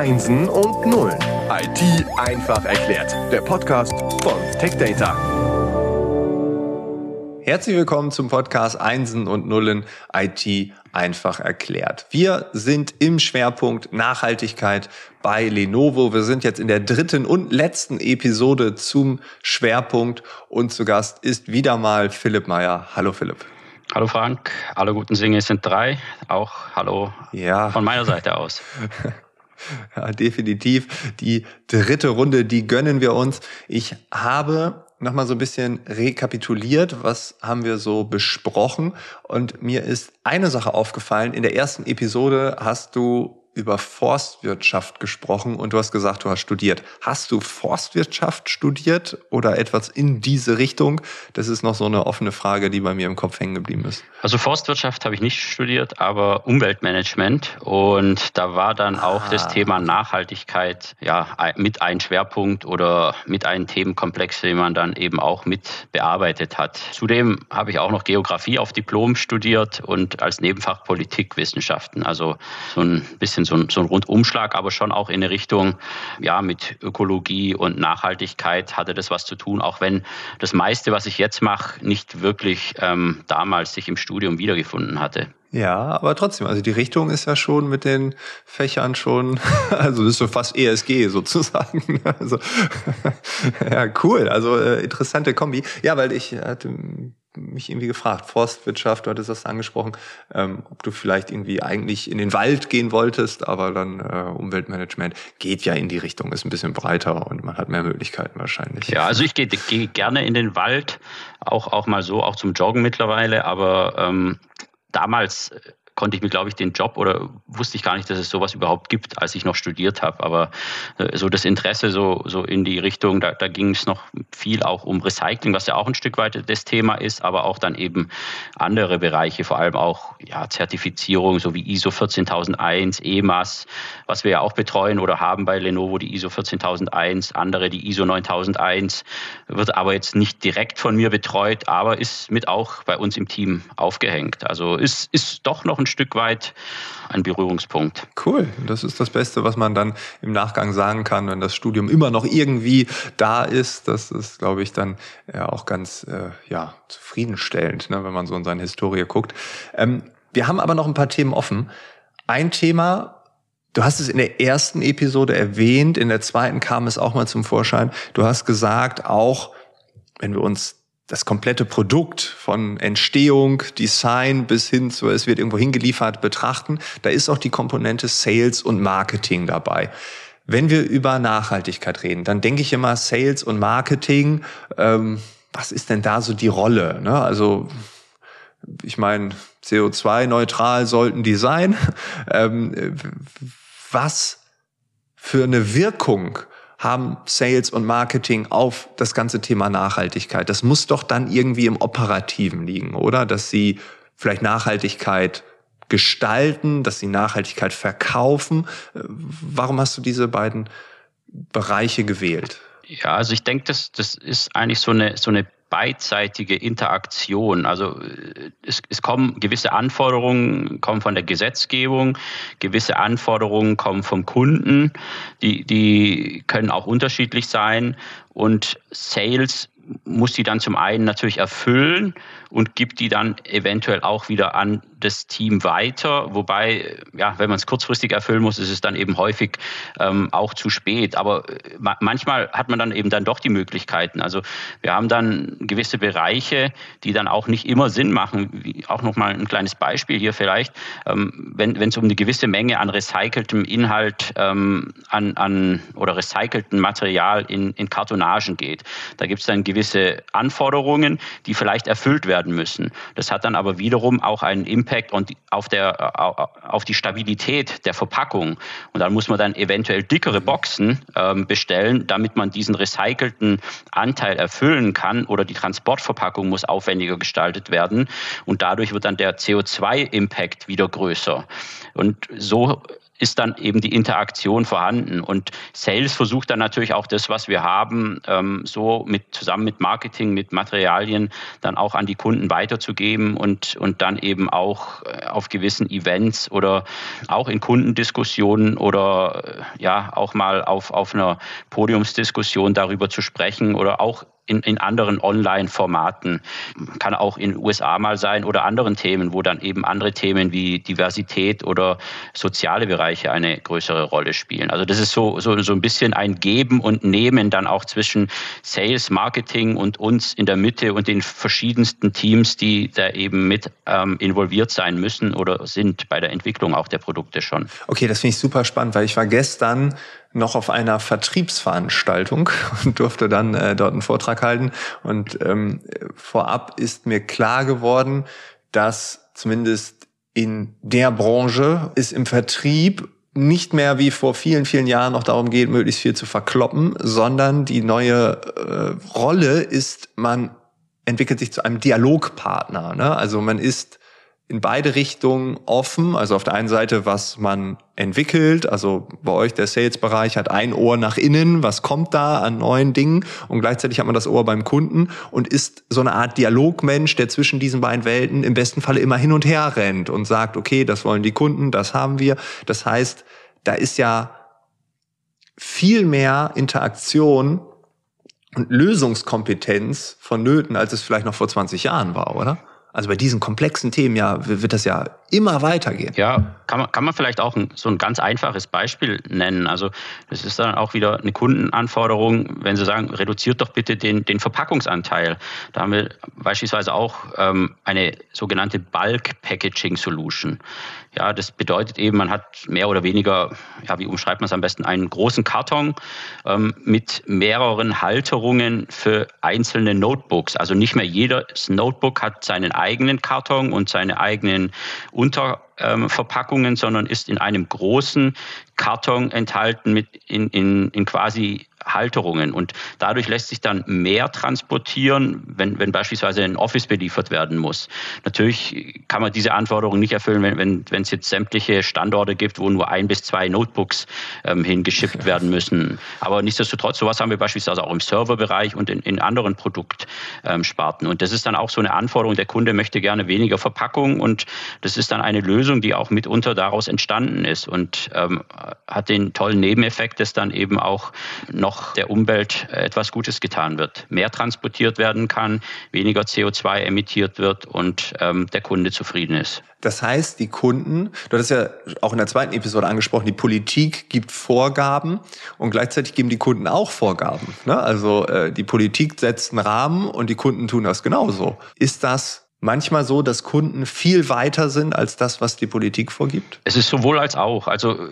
Einsen und Nullen. IT einfach erklärt. Der Podcast von TechData. Herzlich willkommen zum Podcast Einsen und Nullen IT einfach erklärt. Wir sind im Schwerpunkt Nachhaltigkeit bei Lenovo. Wir sind jetzt in der dritten und letzten Episode zum Schwerpunkt und zu Gast ist wieder mal Philipp Meyer. Hallo Philipp. Hallo Frank, alle guten Dinge sind drei. Auch hallo ja. von meiner Seite aus. Ja, definitiv. Die dritte Runde, die gönnen wir uns. Ich habe nochmal so ein bisschen rekapituliert, was haben wir so besprochen. Und mir ist eine Sache aufgefallen. In der ersten Episode hast du über Forstwirtschaft gesprochen und du hast gesagt, du hast studiert. Hast du Forstwirtschaft studiert oder etwas in diese Richtung? Das ist noch so eine offene Frage, die bei mir im Kopf hängen geblieben ist. Also Forstwirtschaft habe ich nicht studiert, aber Umweltmanagement und da war dann ah. auch das Thema Nachhaltigkeit ja mit ein Schwerpunkt oder mit einem Themenkomplex, den man dann eben auch mit bearbeitet hat. Zudem habe ich auch noch Geografie auf Diplom studiert und als Nebenfach Politikwissenschaften, also so ein bisschen bisschen so ein, so ein Rundumschlag, aber schon auch in eine Richtung, ja, mit Ökologie und Nachhaltigkeit hatte das was zu tun, auch wenn das meiste, was ich jetzt mache, nicht wirklich ähm, damals sich im Studium wiedergefunden hatte. Ja, aber trotzdem, also die Richtung ist ja schon mit den Fächern schon, also das ist so fast ESG sozusagen. Also ja, cool, also äh, interessante Kombi. Ja, weil ich hatte mich irgendwie gefragt, Forstwirtschaft, du hattest das angesprochen, ähm, ob du vielleicht irgendwie eigentlich in den Wald gehen wolltest, aber dann äh, Umweltmanagement geht ja in die Richtung, ist ein bisschen breiter und man hat mehr Möglichkeiten wahrscheinlich. Ja, also ich gehe geh gerne in den Wald, auch, auch mal so, auch zum Joggen mittlerweile, aber ähm, damals konnte ich mir, glaube ich, den Job oder wusste ich gar nicht, dass es sowas überhaupt gibt, als ich noch studiert habe. Aber äh, so das Interesse so, so in die Richtung, da, da ging es noch viel auch um Recycling, was ja auch ein Stück weit das Thema ist, aber auch dann eben andere Bereiche, vor allem auch ja, Zertifizierung, so wie ISO 14001, EMAS, was wir ja auch betreuen oder haben bei Lenovo, die ISO 14001, andere die ISO 9001, wird aber jetzt nicht direkt von mir betreut, aber ist mit auch bei uns im Team aufgehängt. Also ist, ist doch noch ein Stück weit ein Berührungspunkt. Cool, das ist das Beste, was man dann im Nachgang sagen kann, wenn das Studium immer noch irgendwie da ist. Das ist, glaube ich, dann ja auch ganz äh, ja, zufriedenstellend, ne, wenn man so in seine Historie guckt. Ähm, wir haben aber noch ein paar Themen offen. Ein Thema, Du hast es in der ersten Episode erwähnt, in der zweiten kam es auch mal zum Vorschein. Du hast gesagt, auch wenn wir uns das komplette Produkt von Entstehung, Design bis hin zu, es wird irgendwo hingeliefert, betrachten, da ist auch die Komponente Sales und Marketing dabei. Wenn wir über Nachhaltigkeit reden, dann denke ich immer Sales und Marketing, ähm, was ist denn da so die Rolle? Ne? Also ich meine, CO2-neutral sollten die sein. Ähm, was für eine Wirkung haben Sales und Marketing auf das ganze Thema Nachhaltigkeit. Das muss doch dann irgendwie im Operativen liegen, oder? Dass sie vielleicht Nachhaltigkeit gestalten, dass sie Nachhaltigkeit verkaufen. Warum hast du diese beiden Bereiche gewählt? Ja, also ich denke, das, das ist eigentlich so eine, so eine beidseitige Interaktion. Also äh, es, es kommen gewisse Anforderungen, kommen von der Gesetzgebung, gewisse Anforderungen kommen vom Kunden, die, die können auch unterschiedlich sein. Und Sales muss die dann zum einen natürlich erfüllen und gibt die dann eventuell auch wieder an das Team weiter. Wobei, ja, wenn man es kurzfristig erfüllen muss, ist es dann eben häufig ähm, auch zu spät. Aber äh, manchmal hat man dann eben dann doch die Möglichkeiten. Also wir haben dann gewisse Bereiche, die dann auch nicht immer Sinn machen. Wie, auch nochmal ein kleines Beispiel hier vielleicht. Ähm, wenn es um eine gewisse Menge an recyceltem Inhalt ähm, an, an oder recyceltem Material in, in Kartonagen geht, da gibt es dann gewisse Anforderungen, die vielleicht erfüllt werden müssen. Das hat dann aber wiederum auch einen Impact Impact und auf, der, auf die Stabilität der Verpackung. Und dann muss man dann eventuell dickere Boxen ähm, bestellen, damit man diesen recycelten Anteil erfüllen kann oder die Transportverpackung muss aufwendiger gestaltet werden und dadurch wird dann der CO2-Impact wieder größer. Und so ist dann eben die Interaktion vorhanden. Und Sales versucht dann natürlich auch das, was wir haben, ähm, so mit zusammen mit Marketing, mit Materialien dann auch an die Kunden weiterzugeben und, und dann eben auch äh, auf gewissen Events oder auch in Kundendiskussionen oder äh, ja auch mal auf, auf einer Podiumsdiskussion darüber zu sprechen oder auch in, in anderen Online-Formaten. Kann auch in den USA mal sein oder anderen Themen, wo dann eben andere Themen wie Diversität oder soziale Bereiche eine größere Rolle spielen. Also das ist so, so, so ein bisschen ein Geben und Nehmen dann auch zwischen Sales, Marketing und uns in der Mitte und den verschiedensten Teams, die da eben mit ähm, involviert sein müssen oder sind bei der Entwicklung auch der Produkte schon. Okay, das finde ich super spannend, weil ich war gestern noch auf einer Vertriebsveranstaltung und durfte dann äh, dort einen Vortrag halten. Und ähm, vorab ist mir klar geworden, dass zumindest in der Branche es im Vertrieb nicht mehr wie vor vielen, vielen Jahren noch darum geht, möglichst viel zu verkloppen, sondern die neue äh, Rolle ist, man entwickelt sich zu einem Dialogpartner. Ne? Also man ist in beide Richtungen offen. Also auf der einen Seite, was man entwickelt. Also bei euch der Sales-Bereich hat ein Ohr nach innen. Was kommt da an neuen Dingen? Und gleichzeitig hat man das Ohr beim Kunden und ist so eine Art Dialogmensch, der zwischen diesen beiden Welten im besten Falle immer hin und her rennt und sagt, okay, das wollen die Kunden, das haben wir. Das heißt, da ist ja viel mehr Interaktion und Lösungskompetenz vonnöten, als es vielleicht noch vor 20 Jahren war, oder? Also bei diesen komplexen Themen ja wird das ja immer weitergehen. Ja, kann man, kann man vielleicht auch ein, so ein ganz einfaches Beispiel nennen. Also das ist dann auch wieder eine Kundenanforderung, wenn Sie sagen, reduziert doch bitte den, den Verpackungsanteil. Da haben wir beispielsweise auch ähm, eine sogenannte Bulk Packaging Solution. Ja, das bedeutet eben, man hat mehr oder weniger, ja, wie umschreibt man es am besten, einen großen Karton ähm, mit mehreren Halterungen für einzelne Notebooks. Also nicht mehr jedes Notebook hat seinen eigenen Karton und seine eigenen Unterverpackungen, sondern ist in einem großen Karton enthalten mit in, in, in quasi Halterungen. Und dadurch lässt sich dann mehr transportieren, wenn, wenn beispielsweise ein Office beliefert werden muss. Natürlich kann man diese Anforderungen nicht erfüllen, wenn, wenn, es jetzt sämtliche Standorte gibt, wo nur ein bis zwei Notebooks ähm, hingeschippt werden müssen. Aber nichtsdestotrotz, sowas haben wir beispielsweise auch im Serverbereich und in, in anderen Produktsparten. Und das ist dann auch so eine Anforderung, der Kunde möchte gerne weniger Verpackung und das ist dann eine Lösung, die auch mitunter daraus entstanden ist und ähm, hat den tollen Nebeneffekt, dass dann eben auch noch noch der Umwelt äh, etwas Gutes getan wird. Mehr transportiert werden kann, weniger CO2 emittiert wird und ähm, der Kunde zufrieden ist. Das heißt, die Kunden, du hast ja auch in der zweiten Episode angesprochen, die Politik gibt Vorgaben und gleichzeitig geben die Kunden auch Vorgaben. Ne? Also äh, die Politik setzt einen Rahmen und die Kunden tun das genauso. Ist das manchmal so, dass Kunden viel weiter sind als das, was die Politik vorgibt? Es ist sowohl als auch. Also äh,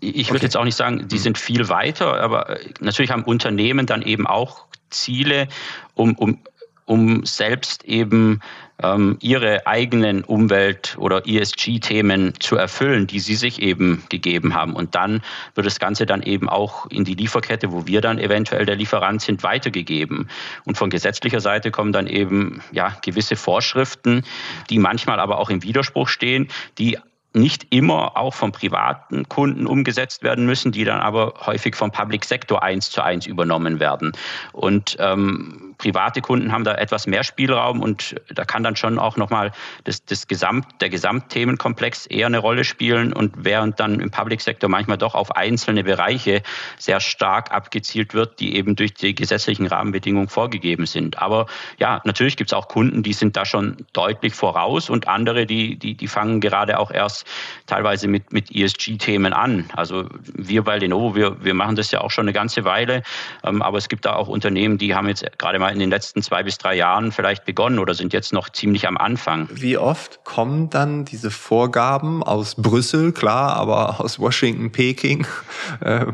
ich würde okay. jetzt auch nicht sagen, die mhm. sind viel weiter, aber äh, natürlich haben Unternehmen dann eben auch Ziele, um, um, um selbst eben ähm, ihre eigenen Umwelt- oder ESG-Themen zu erfüllen, die sie sich eben gegeben haben. Und dann wird das Ganze dann eben auch in die Lieferkette, wo wir dann eventuell der Lieferant sind, weitergegeben. Und von gesetzlicher Seite kommen dann eben ja gewisse Vorschriften, die manchmal aber auch im Widerspruch stehen, die nicht immer auch vom privaten Kunden umgesetzt werden müssen, die dann aber häufig vom Public Sector eins zu eins übernommen werden. Und ähm, private Kunden haben da etwas mehr Spielraum und da kann dann schon auch nochmal das, das Gesamt, der Gesamtthemenkomplex eher eine Rolle spielen und während dann im Public Sector manchmal doch auf einzelne Bereiche sehr stark abgezielt wird, die eben durch die gesetzlichen Rahmenbedingungen vorgegeben sind. Aber ja, natürlich gibt es auch Kunden, die sind da schon deutlich voraus und andere, die, die, die fangen gerade auch erst teilweise mit, mit ESG-Themen an. Also wir bei Lenovo, wir, wir machen das ja auch schon eine ganze Weile, ähm, aber es gibt da auch Unternehmen, die haben jetzt gerade mal in den letzten zwei bis drei Jahren vielleicht begonnen oder sind jetzt noch ziemlich am Anfang. Wie oft kommen dann diese Vorgaben aus Brüssel, klar, aber aus Washington, Peking? Äh,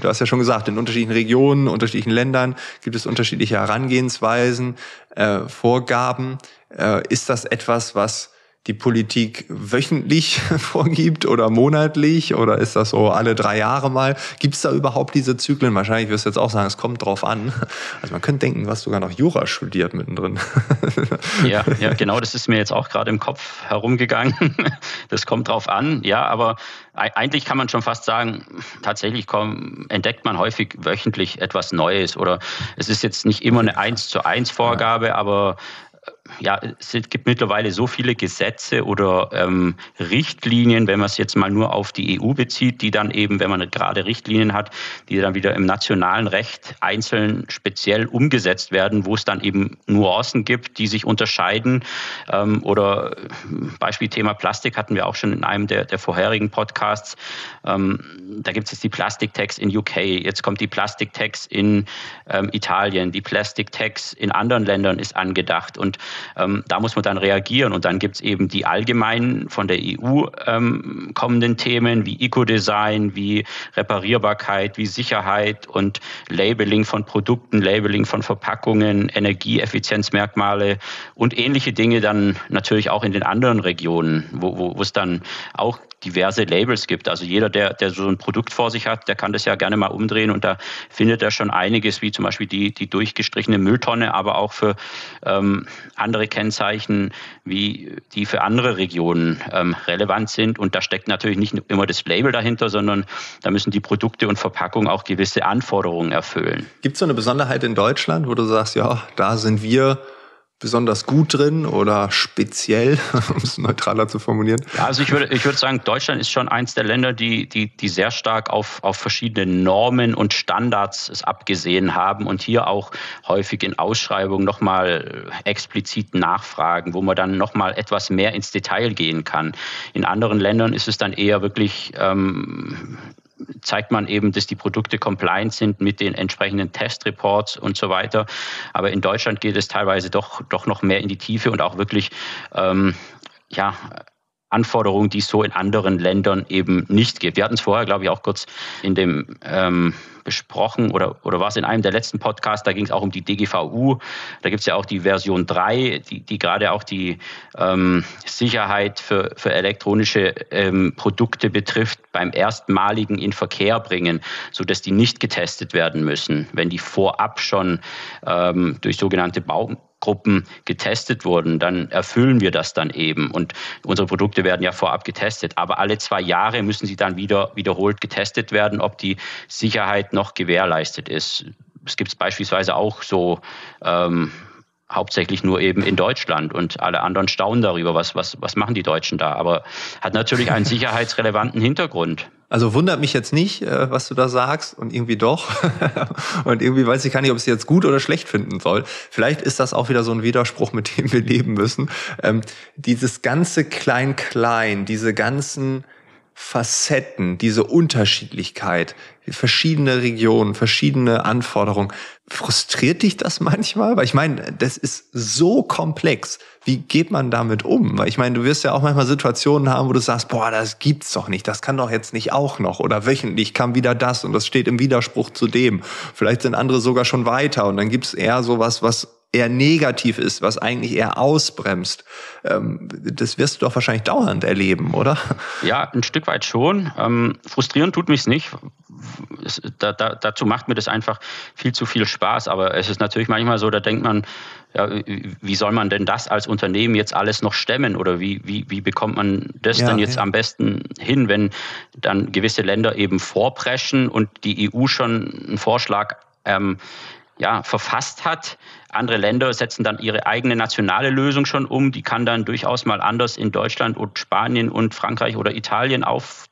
du hast ja schon gesagt, in unterschiedlichen Regionen, unterschiedlichen Ländern gibt es unterschiedliche Herangehensweisen, äh, Vorgaben. Äh, ist das etwas, was die Politik wöchentlich vorgibt oder monatlich oder ist das so alle drei Jahre mal? Gibt es da überhaupt diese Zyklen? Wahrscheinlich wirst du jetzt auch sagen, es kommt drauf an. Also man könnte denken, du hast sogar noch Jura studiert mittendrin. Ja, ja, genau, das ist mir jetzt auch gerade im Kopf herumgegangen. Das kommt drauf an, ja, aber eigentlich kann man schon fast sagen, tatsächlich komm, entdeckt man häufig wöchentlich etwas Neues oder es ist jetzt nicht immer eine eins zu eins Vorgabe, aber ja, es gibt mittlerweile so viele Gesetze oder ähm, Richtlinien, wenn man es jetzt mal nur auf die EU bezieht, die dann eben, wenn man gerade Richtlinien hat, die dann wieder im nationalen Recht einzeln speziell umgesetzt werden, wo es dann eben Nuancen gibt, die sich unterscheiden. Ähm, oder Beispiel Thema Plastik hatten wir auch schon in einem der, der vorherigen Podcasts. Ähm, da gibt es jetzt die Plastiktax in UK, jetzt kommt die Plastiktax in ähm, Italien, die Plastiktax in anderen Ländern ist angedacht. Und ähm, da muss man dann reagieren. Und dann gibt es eben die allgemeinen von der EU ähm, kommenden Themen wie Eco-Design, wie Reparierbarkeit, wie Sicherheit und Labeling von Produkten, Labeling von Verpackungen, Energieeffizienzmerkmale und ähnliche Dinge dann natürlich auch in den anderen Regionen, wo, es dann auch diverse Labels gibt. Also jeder, der, der so ein Produkt vor sich hat, der kann das ja gerne mal umdrehen und da findet er schon einiges, wie zum Beispiel die, die durchgestrichene Mülltonne, aber auch für ähm, andere Kennzeichen, wie die für andere Regionen ähm, relevant sind. Und da steckt natürlich nicht immer das Label dahinter, sondern da müssen die Produkte und Verpackungen auch gewisse Anforderungen erfüllen. Gibt es so eine Besonderheit in Deutschland, wo du sagst, ja, da sind wir besonders gut drin oder speziell, um es neutraler zu formulieren? Ja, also ich würde, ich würde sagen, Deutschland ist schon eins der Länder, die, die, die sehr stark auf, auf verschiedene Normen und Standards es abgesehen haben und hier auch häufig in Ausschreibungen nochmal explizit nachfragen, wo man dann nochmal etwas mehr ins Detail gehen kann. In anderen Ländern ist es dann eher wirklich ähm, zeigt man eben, dass die Produkte compliant sind mit den entsprechenden Testreports und so weiter. Aber in Deutschland geht es teilweise doch, doch noch mehr in die Tiefe und auch wirklich, ähm, ja, Anforderungen, die es so in anderen Ländern eben nicht gibt. Wir hatten es vorher, glaube ich, auch kurz in dem ähm, besprochen oder, oder war es in einem der letzten Podcasts, da ging es auch um die DGVU. Da gibt es ja auch die Version 3, die, die gerade auch die ähm, Sicherheit für, für elektronische ähm, Produkte betrifft, beim erstmaligen in Verkehr bringen, sodass die nicht getestet werden müssen, wenn die vorab schon ähm, durch sogenannte Bau Gruppen getestet wurden, dann erfüllen wir das dann eben. Und unsere Produkte werden ja vorab getestet. Aber alle zwei Jahre müssen sie dann wieder wiederholt getestet werden, ob die Sicherheit noch gewährleistet ist. Es gibt beispielsweise auch so ähm, hauptsächlich nur eben in Deutschland und alle anderen staunen darüber, was, was, was machen die Deutschen da. Aber hat natürlich einen sicherheitsrelevanten Hintergrund. Also wundert mich jetzt nicht, äh, was du da sagst und irgendwie doch. und irgendwie weiß ich gar nicht, ob ich es jetzt gut oder schlecht finden soll. Vielleicht ist das auch wieder so ein Widerspruch, mit dem wir leben müssen. Ähm, dieses ganze Klein-Klein, diese ganzen Facetten, diese Unterschiedlichkeit, verschiedene Regionen, verschiedene Anforderungen. Frustriert dich das manchmal? Weil ich meine, das ist so komplex. Wie geht man damit um? Weil ich meine, du wirst ja auch manchmal Situationen haben, wo du sagst, boah, das gibt's doch nicht, das kann doch jetzt nicht auch noch. Oder wöchentlich kam wieder das und das steht im Widerspruch zu dem. Vielleicht sind andere sogar schon weiter und dann gibt's eher sowas, was eher negativ ist, was eigentlich eher ausbremst. Ähm, das wirst du doch wahrscheinlich dauernd erleben, oder? Ja, ein Stück weit schon. Ähm, frustrierend tut mich nicht. Es, da, da, dazu macht mir das einfach viel zu viel Spaß. Aber es ist natürlich manchmal so, da denkt man, ja, wie soll man denn das als Unternehmen jetzt alles noch stemmen? Oder wie, wie, wie bekommt man das ja, denn jetzt ja. am besten hin, wenn dann gewisse Länder eben vorpreschen und die EU schon einen Vorschlag ähm, ja, verfasst hat. Andere Länder setzen dann ihre eigene nationale Lösung schon um. Die kann dann durchaus mal anders in Deutschland und Spanien und Frankreich oder Italien auf,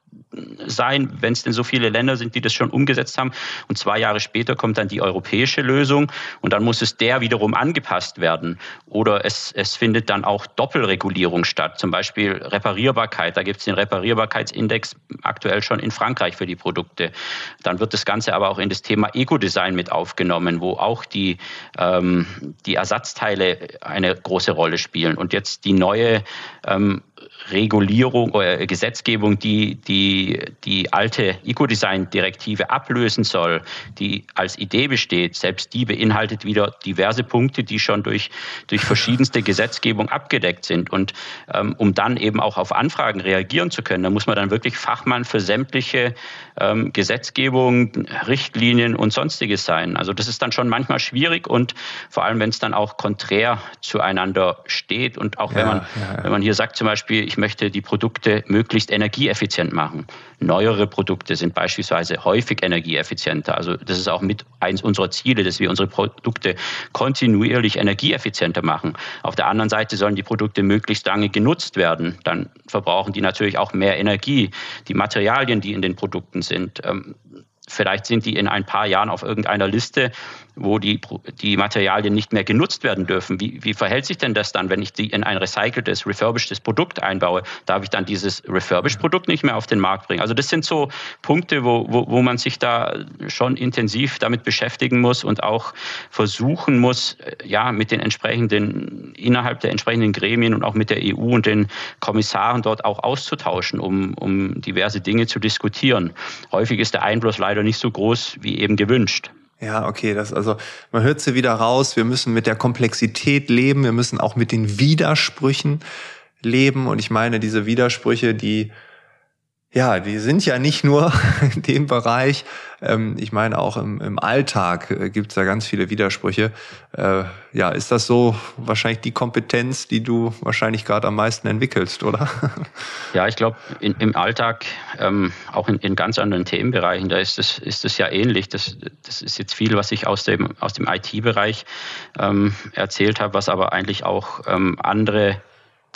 sein, wenn es denn so viele Länder sind, die das schon umgesetzt haben. Und zwei Jahre später kommt dann die europäische Lösung und dann muss es der wiederum angepasst werden. Oder es, es findet dann auch Doppelregulierung statt, zum Beispiel Reparierbarkeit. Da gibt es den Reparierbarkeitsindex aktuell schon in Frankreich für die Produkte. Dann wird das Ganze aber auch in das Thema Ecodesign mit aufgenommen, wo auch die, ähm, die Ersatzteile eine große Rolle spielen. Und jetzt die neue ähm, Regulierung oder Gesetzgebung, die, die die die alte Eco-Design-Direktive ablösen soll, die als Idee besteht, selbst die beinhaltet wieder diverse Punkte, die schon durch, durch verschiedenste Gesetzgebung abgedeckt sind. Und ähm, um dann eben auch auf Anfragen reagieren zu können, da muss man dann wirklich Fachmann für sämtliche ähm, Gesetzgebung, Richtlinien und sonstiges sein. Also das ist dann schon manchmal schwierig und vor allem, wenn es dann auch konträr zueinander steht und auch wenn man, ja, ja. wenn man hier sagt zum Beispiel, ich möchte die Produkte möglichst energieeffizient machen. Neuere Produkte sind beispielsweise häufig energieeffizienter. Also das ist auch mit eins unserer Ziele, dass wir unsere Produkte kontinuierlich energieeffizienter machen. Auf der anderen Seite sollen die Produkte möglichst lange genutzt werden. Dann verbrauchen die natürlich auch mehr Energie. Die Materialien, die in den Produkten sind, ähm, Vielleicht sind die in ein paar Jahren auf irgendeiner Liste, wo die, die Materialien nicht mehr genutzt werden dürfen. Wie, wie verhält sich denn das dann, wenn ich die in ein recyceltes, refurbishedes Produkt einbaue? Darf ich dann dieses refurbished Produkt nicht mehr auf den Markt bringen? Also das sind so Punkte, wo, wo, wo man sich da schon intensiv damit beschäftigen muss und auch versuchen muss, äh, ja, mit den entsprechenden, innerhalb der entsprechenden Gremien und auch mit der EU und den Kommissaren dort auch auszutauschen, um, um diverse Dinge zu diskutieren. Häufig ist der Einfluss leider nicht so groß wie eben gewünscht. Ja, okay, das also man hört sie wieder raus. Wir müssen mit der Komplexität leben. Wir müssen auch mit den Widersprüchen leben. Und ich meine, diese Widersprüche, die ja, die sind ja nicht nur in dem Bereich. Ähm, ich meine, auch im, im Alltag äh, gibt es da ganz viele Widersprüche. Äh, ja, ist das so wahrscheinlich die Kompetenz, die du wahrscheinlich gerade am meisten entwickelst, oder? Ja, ich glaube, im Alltag, ähm, auch in, in, ganz anderen Themenbereichen, da ist es ist das ja ähnlich. Das, das ist jetzt viel, was ich aus dem, aus dem IT-Bereich ähm, erzählt habe, was aber eigentlich auch ähm, andere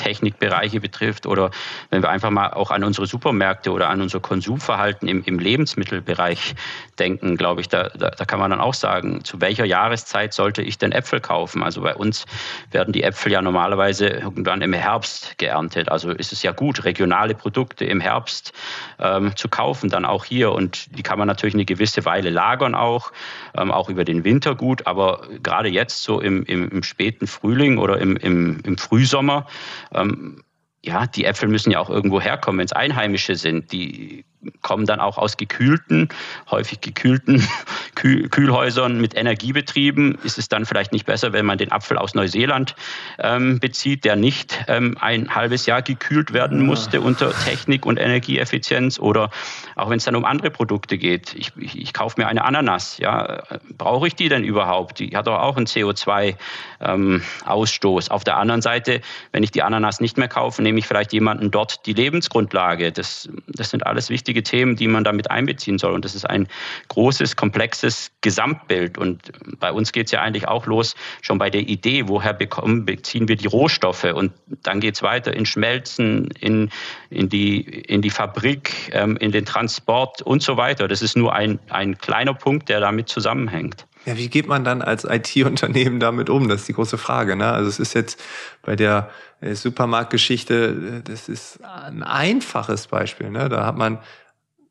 Technikbereiche betrifft oder wenn wir einfach mal auch an unsere Supermärkte oder an unser Konsumverhalten im, im Lebensmittelbereich denken, glaube ich, da, da, da, kann man dann auch sagen, zu welcher Jahreszeit sollte ich denn Äpfel kaufen? Also bei uns werden die Äpfel ja normalerweise irgendwann im Herbst geerntet. Also ist es ja gut, regionale Produkte im Herbst ähm, zu kaufen, dann auch hier. Und die kann man natürlich eine gewisse Weile lagern auch, ähm, auch über den Winter gut. Aber gerade jetzt so im, im, im späten Frühling oder im, im, im Frühsommer ähm, ja, die Äpfel müssen ja auch irgendwo herkommen, wenn es Einheimische sind. Die kommen dann auch aus gekühlten, häufig gekühlten Kühl Kühlhäusern mit Energiebetrieben. Ist es dann vielleicht nicht besser, wenn man den Apfel aus Neuseeland ähm, bezieht, der nicht ähm, ein halbes Jahr gekühlt werden musste ja. unter Technik und Energieeffizienz? Oder auch wenn es dann um andere Produkte geht. Ich, ich, ich kaufe mir eine Ananas. Ja, brauche ich die denn überhaupt? Die hat doch auch einen CO2-Ausstoß. Ähm, Auf der anderen Seite, wenn ich die Ananas nicht mehr kaufe, nehme ich vielleicht jemanden dort die Lebensgrundlage. Das, das sind alles wichtige wichtige Themen, die man damit einbeziehen soll. Und das ist ein großes, komplexes Gesamtbild. Und bei uns geht es ja eigentlich auch los, schon bei der Idee, woher bekommen, beziehen wir die Rohstoffe. Und dann geht es weiter in Schmelzen, in, in, die, in die Fabrik, ähm, in den Transport und so weiter. Das ist nur ein, ein kleiner Punkt, der damit zusammenhängt. Ja, wie geht man dann als IT-Unternehmen damit um? Das ist die große Frage. Ne? Also es ist jetzt bei der Supermarktgeschichte, das ist ein einfaches Beispiel. Ne? Da hat man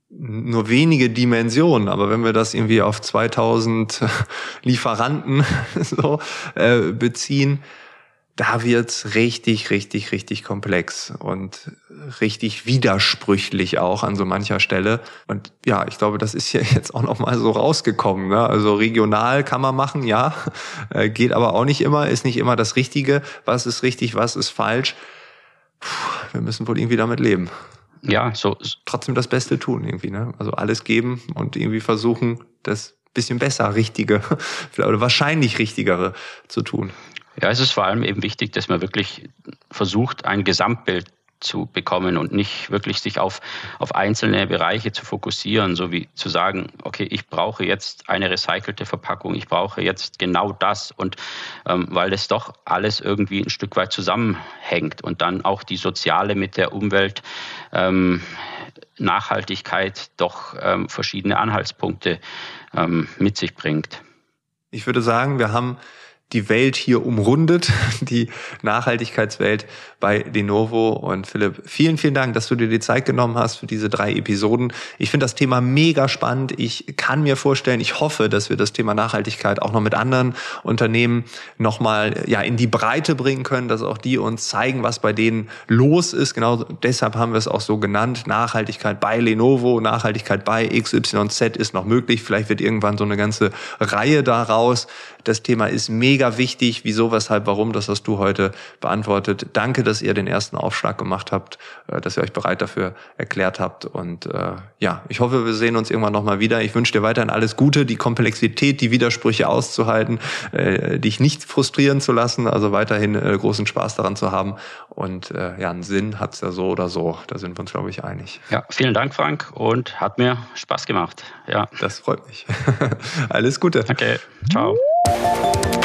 nur wenige Dimensionen, aber wenn wir das irgendwie auf 2000 Lieferanten so äh, beziehen, da wird's richtig, richtig, richtig komplex und richtig widersprüchlich auch an so mancher Stelle. Und ja, ich glaube, das ist hier jetzt auch noch mal so rausgekommen. Ne? Also regional kann man machen, ja, äh, geht aber auch nicht immer, ist nicht immer das Richtige. Was ist richtig, was ist falsch? Puh, wir müssen wohl irgendwie damit leben ja, so. Trotzdem das Beste tun irgendwie, ne? Also alles geben und irgendwie versuchen, das bisschen besser, richtige oder wahrscheinlich richtigere zu tun. Ja, es ist vor allem eben wichtig, dass man wirklich versucht, ein Gesamtbild zu bekommen und nicht wirklich sich auf, auf einzelne Bereiche zu fokussieren, so wie zu sagen, okay, ich brauche jetzt eine recycelte Verpackung, ich brauche jetzt genau das und ähm, weil das doch alles irgendwie ein Stück weit zusammenhängt und dann auch die soziale mit der Umwelt ähm, Nachhaltigkeit doch ähm, verschiedene Anhaltspunkte ähm, mit sich bringt. Ich würde sagen, wir haben die Welt hier umrundet, die Nachhaltigkeitswelt bei Lenovo. Und Philipp, vielen, vielen Dank, dass du dir die Zeit genommen hast für diese drei Episoden. Ich finde das Thema mega spannend. Ich kann mir vorstellen, ich hoffe, dass wir das Thema Nachhaltigkeit auch noch mit anderen Unternehmen nochmal ja, in die Breite bringen können, dass auch die uns zeigen, was bei denen los ist. Genau deshalb haben wir es auch so genannt. Nachhaltigkeit bei Lenovo, Nachhaltigkeit bei XYZ ist noch möglich. Vielleicht wird irgendwann so eine ganze Reihe daraus. Das Thema ist mega wichtig. Wieso, weshalb, warum, das hast du heute beantwortet. Danke, dass ihr den ersten Aufschlag gemacht habt, äh, dass ihr euch bereit dafür erklärt habt. Und äh, ja, ich hoffe, wir sehen uns irgendwann nochmal wieder. Ich wünsche dir weiterhin alles Gute, die Komplexität, die Widersprüche auszuhalten, äh, dich nicht frustrieren zu lassen, also weiterhin äh, großen Spaß daran zu haben. Und äh, ja, einen Sinn hat's ja so oder so. Da sind wir uns, glaube ich, einig. Ja, vielen Dank, Frank, und hat mir Spaß gemacht. Ja. Das freut mich. alles Gute. Danke. Ciao. Thank you.